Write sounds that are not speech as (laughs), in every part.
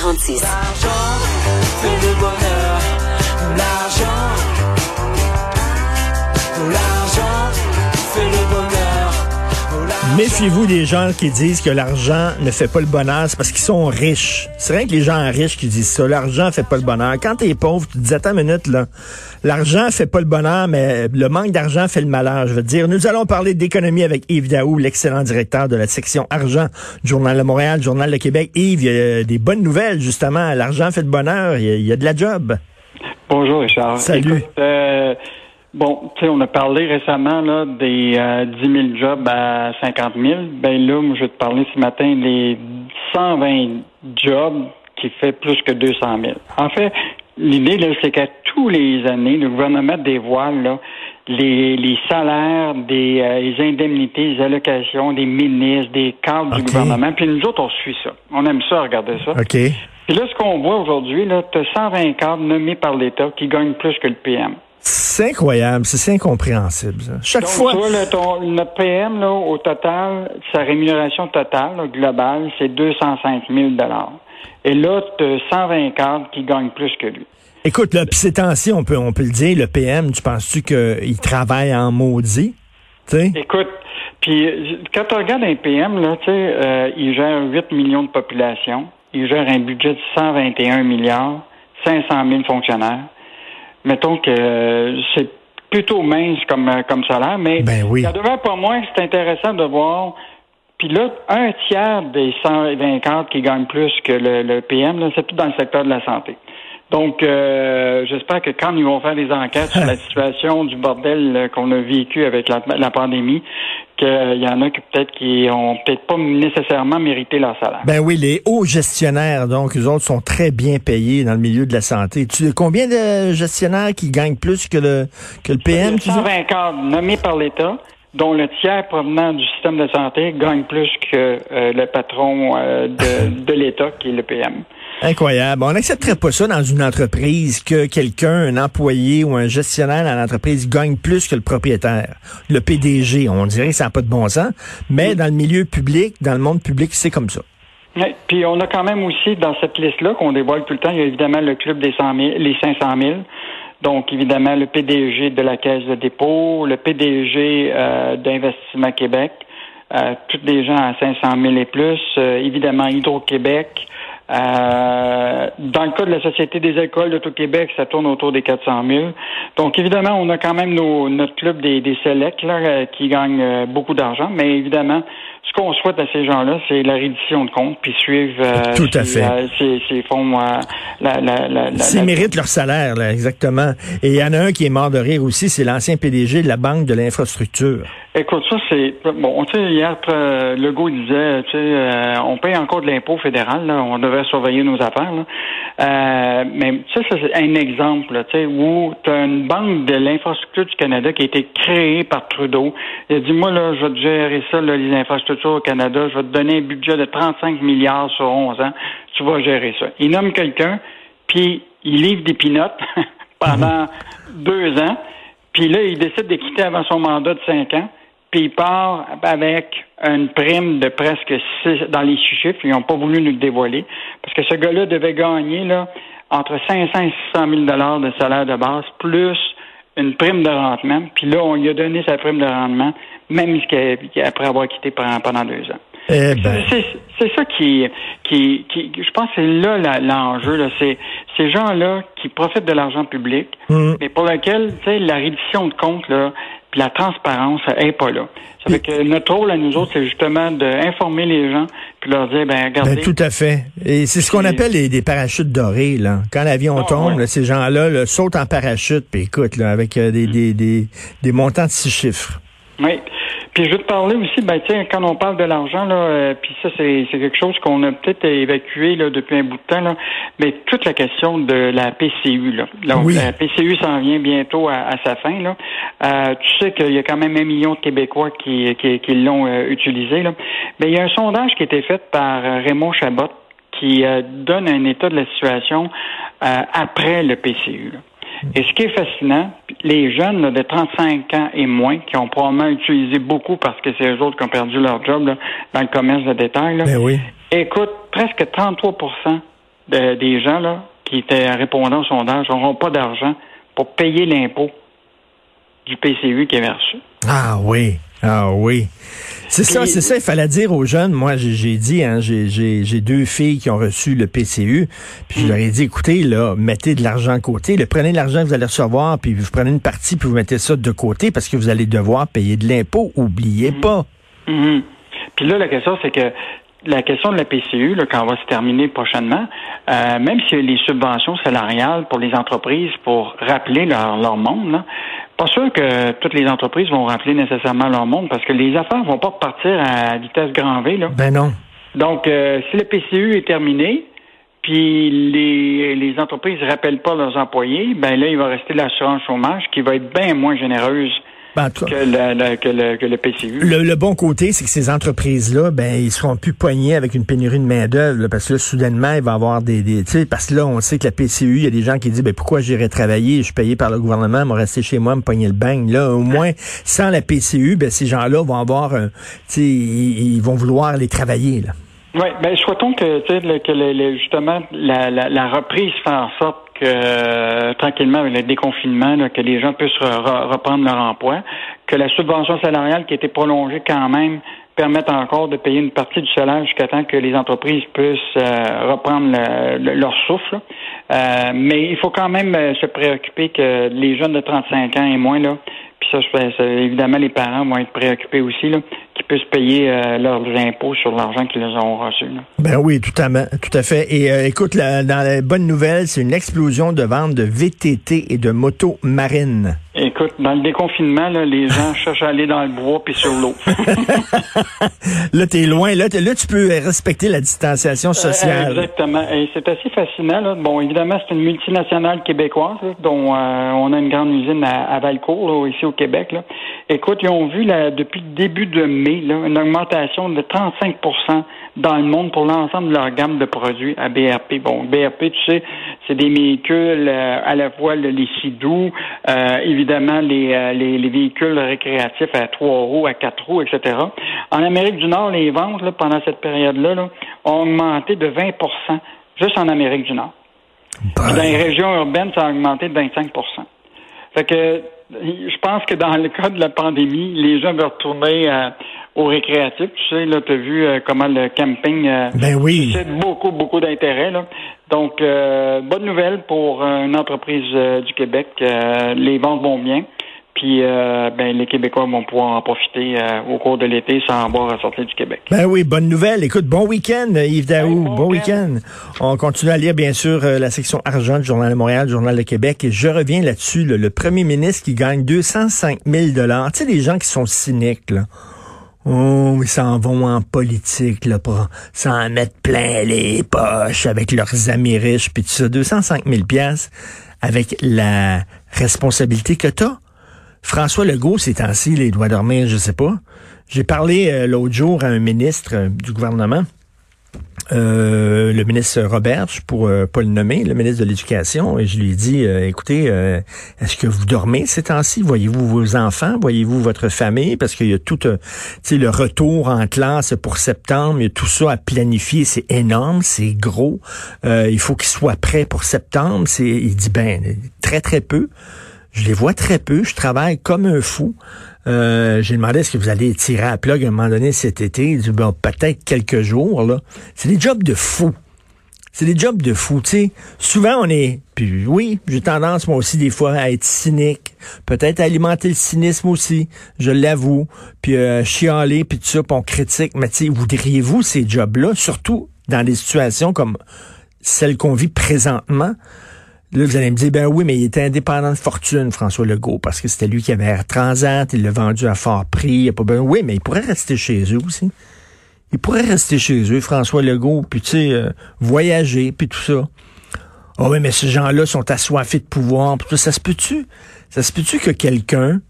46. Méfiez-vous des gens qui disent que l'argent ne fait pas le bonheur, c'est parce qu'ils sont riches. C'est rien que les gens riches qui disent ça. L'argent fait pas le bonheur. Quand t'es pauvre, tu te dis, attends une minute, là. L'argent fait pas le bonheur, mais le manque d'argent fait le malheur. Je veux dire, nous allons parler d'économie avec Yves Daou, l'excellent directeur de la section argent du Journal de Montréal, Journal de Québec. Yves, il y a des bonnes nouvelles, justement. L'argent fait le bonheur. Il y a, il y a de la job. Bonjour Richard. Salut. Écoute, euh, bon, tu sais, on a parlé récemment là, des euh, 10 000 jobs à 50 000. Ben là, moi, je vais te parler ce matin des 120 jobs qui fait plus que 200 000. En fait, l'idée, là, c'est qu'à tous les années, le gouvernement dévoile là, les, les salaires, des euh, les indemnités, les allocations des ministres, des cadres du gouvernement. Puis nous autres, on suit ça. On aime ça, regarder ça. OK. Puis là, ce qu'on voit aujourd'hui, là, tu as 120 cadres nommés par l'État qui gagnent plus que le PM. C'est incroyable. C'est incompréhensible, ça. Chaque Donc, fois. tu vois, là, ton- notre PM, là, au total, sa rémunération totale, là, globale, c'est 205 000 Et là, tu as 120 cadres qui gagnent plus que lui. Écoute, là, pis ces temps-ci, on peut, on peut le dire, le PM, tu penses-tu qu'il travaille en maudit? Écoute, puis quand tu regardes un PM, là, tu euh, il gère 8 millions de population, il gère un budget de 121 milliards, 500 000 fonctionnaires. Mettons que euh, c'est plutôt mince comme, euh, comme salaire, mais Ben oui. ça demeure pas moins c'est intéressant de voir. Puis là, un tiers des 120 cadres qui gagnent plus que le, le PM, c'est tout dans le secteur de la santé. Donc, euh, j'espère que quand ils vont faire des enquêtes sur la (laughs) situation du bordel qu'on a vécu avec la, la pandémie, qu'il y en a qui peut-être qui ont peut-être pas nécessairement mérité leur salaire. Ben oui, les hauts gestionnaires, donc, eux autres sont très bien payés dans le milieu de la santé. Tu, combien de gestionnaires qui gagnent plus que le, que le PM, a tu dis? 120 cadres nommés par l'État, dont le tiers provenant du système de santé gagne plus que euh, le patron euh, de, (laughs) de l'État, qui est le PM. Incroyable. On n'accepterait pas ça dans une entreprise que quelqu'un, un employé ou un gestionnaire dans l'entreprise gagne plus que le propriétaire, le PDG. On dirait que ça n'a pas de bon sens, mais dans le milieu public, dans le monde public, c'est comme ça. Ouais, Puis on a quand même aussi dans cette liste-là qu'on dévoile tout le temps, il y a évidemment le club des 100 000, les 500 000. Donc évidemment le PDG de la Caisse de dépôt, le PDG euh, d'Investissement Québec, euh, tous les gens à 500 000 et plus, euh, évidemment Hydro-Québec. Euh, dans le cas de la Société des alcools d'Auto-Québec, ça tourne autour des 400 000. Donc, évidemment, on a quand même nos, notre club des, des selects là, euh, qui gagnent euh, beaucoup d'argent. Mais évidemment, ce qu'on souhaite à ces gens-là, c'est la reddition de compte, puis suivre euh, Tout à ces, fait. euh, ces, ces fonds. euh, la, la, la, la- S'ils la- méritent leur salaire, là, exactement. Et il y en a un qui est mort de rire aussi, c'est l'ancien PDG de la Banque de l'infrastructure. Écoute, ça, c'est. Bon, tu sais, hier, euh, Legault disait, tu sais, euh, on paye encore de l'impôt fédéral, là, on devrait surveiller nos affaires, là. Euh, mais ça, c'est un exemple, là, tu sais, où tu as une banque de l'infrastructure du Canada qui a été créée par Trudeau. Il a dit, moi, là, je vais te gérer ça, là, les infrastructures au Canada, je vais te donner un budget de 35 milliards sur 11 ans, tu vas gérer ça. Il nomme quelqu'un, puis il livre des pinottes (laughs) pendant (laughs) deux ans, puis là, il décide de quitter avant son mandat de cinq ans, puis il part avec une prime de presque six, dans les chiffres, ils n'ont pas voulu nous le dévoiler, parce que ce gars-là devait gagner là, entre 500 et 600 000 dollars de salaire de base, plus une prime de rendement, puis là, on lui a donné sa prime de rendement, même après avoir quitté pendant deux ans. Eh ben, C'est ça qui, qui, qui, je pense, que c'est là l'enjeu. Là, c'est ces gens-là qui profitent de l'argent public, Mm. mais pour lequel, tu sais, la reddition de compte là, puis la transparence est pas là. Ça fait que notre rôle à nous autres, c'est justement d'informer les gens puis leur dire, ben regardez. ben, tout à fait. Et c'est ce qu'on appelle les, des parachutes dorés, là. Quand l'avion Ah, tombe, ouais. là, ces gens-là là, sautent en parachute, puis écoute, là, avec euh, des, des, des, des montants de six chiffres. Oui. Puis je veux te parler aussi, ben quand on parle de l'argent là, euh, puis ça c'est c'est quelque chose qu'on a peut-être évacué là depuis un bout de temps là, mais toute la question de la PCU là. Donc, Oui. La PCU s'en vient bientôt à, à sa fin là. Euh, tu sais qu'il y a quand même un million de Québécois qui qui, qui l'ont euh, utilisé là. Mais il y a un sondage qui a été fait par euh, Raymond Chabot qui euh, donne un état de la situation euh, après le PCU. là. Et ce qui est fascinant, les jeunes là, de 35 ans et moins, qui ont probablement utilisé beaucoup parce que c'est eux autres qui ont perdu leur job là, dans le commerce de détail, là, Ben oui. écoute, presque 33 de- des gens là, qui étaient répondants au sondage n'auront pas d'argent pour payer l'impôt du PCU qu'ils avaient reçu. Ah oui, ah oui. C'est ça, c'est ça, il fallait dire aux jeunes, moi j'ai dit, hein, j'ai- j'ai j'ai deux filles qui ont reçu le PCU, puis je leur ai dit, écoutez, là, mettez de l'argent de côté, le prenez de l'argent que vous allez recevoir, puis vous prenez une partie, puis vous mettez ça de côté, parce que vous allez devoir payer de l'impôt, oubliez pas. Mhm. Puis là, la question, c'est que la question de la PCU, là, quand on va se terminer prochainement, euh, même s'il y a les subventions salariales pour les entreprises pour rappeler leur, leur monde, là, pas sûr que toutes les entreprises vont rappeler nécessairement leur monde parce que les affaires vont pas repartir à vitesse grand V. Là. Ben non. Donc, euh, si le PCU est terminé, puis les, les entreprises rappellent pas leurs employés, ben là, il va rester l'assurance chômage qui va être bien moins généreuse Ben, que que le, que le PCU. Le, le bon côté, c'est que ces entreprises-là, ben, ils seront plus poignés avec une pénurie de main-d'œuvre, parce que là, soudainement, il va y avoir des, des tu sais, parce que là, on sait que la PCU, il y a des gens qui disent, ben, pourquoi j'irai travailler, je suis payé par le gouvernement, me rester chez moi, me pogner le bain. Là, au moins, sans la PCU, ben, ces gens-là vont avoir, un- tu sais, ils, ils vont vouloir les travailler, là. Oui, ben souhaitons que, tu sais, le- que le- le- justement la, la, la reprise fait en sorte que euh, tranquillement avec le déconfinement, là, que les gens puissent re- re- reprendre leur emploi, que la subvention salariale qui a été prolongée quand même permette encore de payer une partie du salaire jusqu'à temps que les entreprises puissent euh, reprendre le- le- leur souffle. Euh, mais il faut quand même euh, se préoccuper que les jeunes de 35 ans et moins, là, puis ça, ça, évidemment, les parents vont être préoccupés aussi, là, puissent payer euh, leurs impôts sur l'argent qu'ils ont reçu. Là. Ben oui, tout à, tout à fait. Et euh, écoute, la- dans la bonne nouvelle, c'est une explosion de vente de VTT et de motos marines. Écoute, dans le déconfinement, là, les (laughs) gens cherchent à aller dans le bois puis sur l'eau. (laughs) Là, t'es loin. Là, là, tu peux respecter la distanciation Euh, sociale. exactement. Et c'est assez fascinant. Là. Bon, évidemment, c'est une multinationale québécoise là, dont on a une grande usine à, à Valcourt, ici au Québec. Écoute, ils ont vu là, depuis le début de mai une augmentation de 35% dans le monde pour l'ensemble de leur gamme de produits à BRP. Bon, BRP, tu sais, c'est des véhicules euh, à la fois le- les sidous, euh, évidemment les, euh, les, les véhicules récréatifs à trois roues, à quatre roues, etc. En Amérique du Nord, les ventes pendant cette période-là là, ont augmenté de 20% juste en Amérique du Nord. Dans les régions urbaines, ça a augmenté de 25% Fait que je pense que dans le cas de la pandémie, les gens veulent retourner euh, au récréatif. Tu sais, là, tu as vu euh, comment le camping euh, Ben oui. suscite beaucoup, beaucoup d'intérêt. Là. Donc, euh, bonne nouvelle pour euh, une entreprise du Québec. Les ventes vont bien. Puis, euh, ben, les Québécois vont pouvoir en profiter euh, au cours de l'été sans avoir à sortir du Québec. Ben oui, bonne nouvelle. Écoute, bon week-end, Yves Daou. Bon bon week-end. On continue à lire, bien sûr, euh, la section argent du Journal de Montréal, du Journal de Québec. Et je reviens là-dessus, là, le premier ministre qui gagne 205 000 Tu sais, les gens qui sont cyniques, là. Oh, ils s'en vont en politique, là, pour s'en mettre plein les poches avec leurs amis riches, puis tout ça. 205 000 piastres avec la responsabilité que t'as. François Legault, ces temps-ci, il doit dormir, je sais pas. J'ai parlé euh, l'autre jour à un ministre euh, du gouvernement, euh, le ministre Roberge, pour euh, pas le nommer, le ministre de l'Éducation, et je lui ai dit, euh, écoutez, euh, est-ce que vous dormez ces temps-ci? Voyez-vous vos enfants? Voyez-vous votre famille? Parce qu'il y a tout, euh, le retour en classe pour septembre, il y a tout ça à planifier, c'est énorme, c'est gros. Il faut qu'il soit prêt pour septembre. Il dit, ben, très, très peu. Je les vois très peu. Je travaille comme un fou. Euh, j'ai demandé est-ce que vous allez tirer à plug à un moment donné cet été? Il dit bon, peut-être quelques jours. là. C'est des jobs de fou. C'est des jobs de fou. Tu sais, souvent on est. Puis oui, j'ai tendance moi aussi des fois à être cynique. Peut-être alimenter le cynisme aussi. Je l'avoue. Puis euh, chialer puis tout ça, puis on critique. Mais tu sais, voudriez-vous ces jobs-là, surtout dans des situations comme celle qu'on vit présentement? Là, vous allez me dire, ben oui, mais il était indépendant de fortune, François Legault, parce que c'était lui qui avait Air Transat, il l'a vendu à fort prix. Pas besoin. Oui, mais il pourrait rester chez eux aussi. Il pourrait rester chez eux, François Legault, puis tu sais, euh, voyager, puis tout ça. Ah oui, mais ces gens-là sont assoiffés de pouvoir. Puis tout ça, ça se peut-tu? Ça se peut-tu que quelqu'un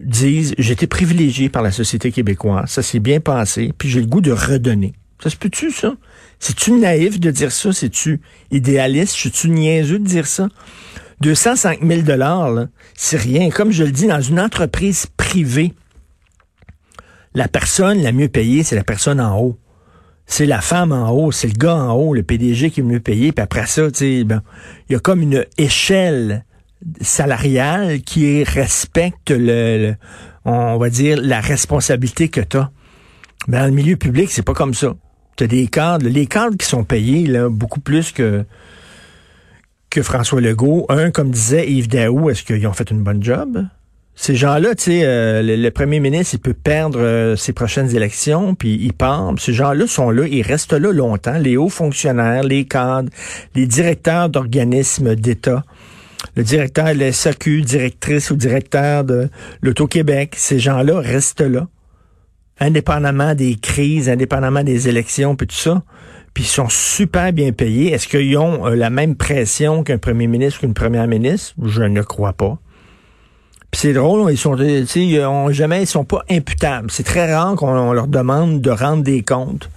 dise, été privilégié par la société québécoise, ça s'est bien passé, puis j'ai le goût de redonner? Ça se peut-tu, ça? C'est-tu naïf de dire ça? C'est-tu idéaliste? C'est-tu niaiseux de dire ça? 205 000 là, c'est rien. Comme je le dis, dans une entreprise privée, la personne la mieux payée, c'est la personne en haut. c'est la femme en haut, c'est le gars en haut, le PDG qui est mieux payé, puis après ça, sais, ben, il y a comme une échelle salariale qui respecte le, on va dire, la responsabilité que tu as. Mais dans le milieu public, c'est pas comme ça. Tu as des cadres, les cadres qui sont payés là, beaucoup plus que que François Legault. Un, comme disait Yves Daou, est-ce qu'ils ont fait une bonne job? Ces gens-là, tu sais, euh, le, premier ministre, il peut perdre euh, ses prochaines élections, puis il part. Ces gens-là sont là, ils restent là longtemps. Les hauts fonctionnaires, les cadres, les directeurs d'organismes d'État, le directeur de la SAQ, directrice ou directeur de l'Auto-Québec, ces gens-là restent là, indépendamment des crises, indépendamment des élections, puis tout ça. Puis ils sont super bien payés. Est-ce qu'ils ont euh, la même pression qu'un premier ministre qu'une première ministre? Je ne crois pas. Puis c'est drôle, ils sont, ils ont jamais, ils sont pas imputables. C'est très rare qu'on leur demande de rendre des comptes.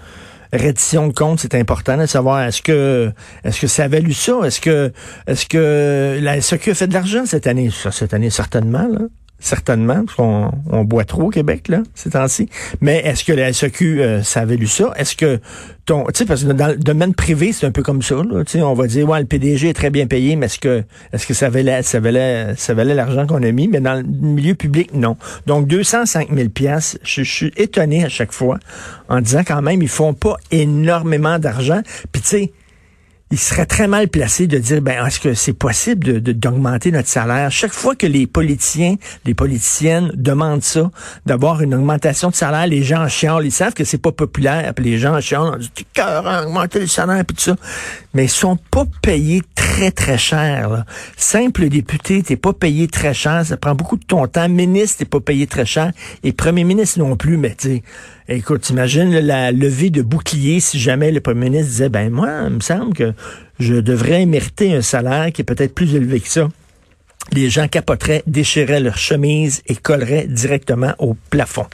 Reddition de comptes, c'est important de savoir est-ce que est-ce que ça a valu ça? Est-ce que est-ce que la SQ a fait de l'argent cette année? Cette année, certainement, là certainement, parce qu'on on boit trop au Québec, là, ces temps-ci. Mais est-ce que la SEQ, euh, ça avait lu ça? Est-ce que ton, tu sais, parce que dans le domaine privé, c'est un peu comme ça, là, tu on va dire, ouais, le PDG est très bien payé, mais est-ce que, est-ce que ça valait, ça valait, ça valait l'argent qu'on a mis? Mais dans le milieu public, non. Donc, 205 000 piastres, je, je suis étonné à chaque fois en disant quand même, ils font pas énormément d'argent. Puis, tu sais, il serait très mal placé de dire ben est-ce que c'est possible de d'augmenter notre salaire? Chaque fois que les politiciens les politiciennes demandent ça d'avoir une augmentation de salaire les gens chialent. Ils savent que c'est pas populaire puis les gens chialent dit cœur augmenter le salaire puis tout ça. Mais ils sont pas payés très très cher là. simple député t'es pas payé très cher ça prend beaucoup de ton temps. Ministre t'es pas payé très cher. Et premier ministre non plus mais tu Écoute, t'imagines la levée de bouclier si jamais le premier ministre disait, ben moi, il me semble que je devrais mériter un salaire qui est peut-être plus élevé que ça. Les gens capoteraient, déchiraient leur chemise et colleraient directement au plafond.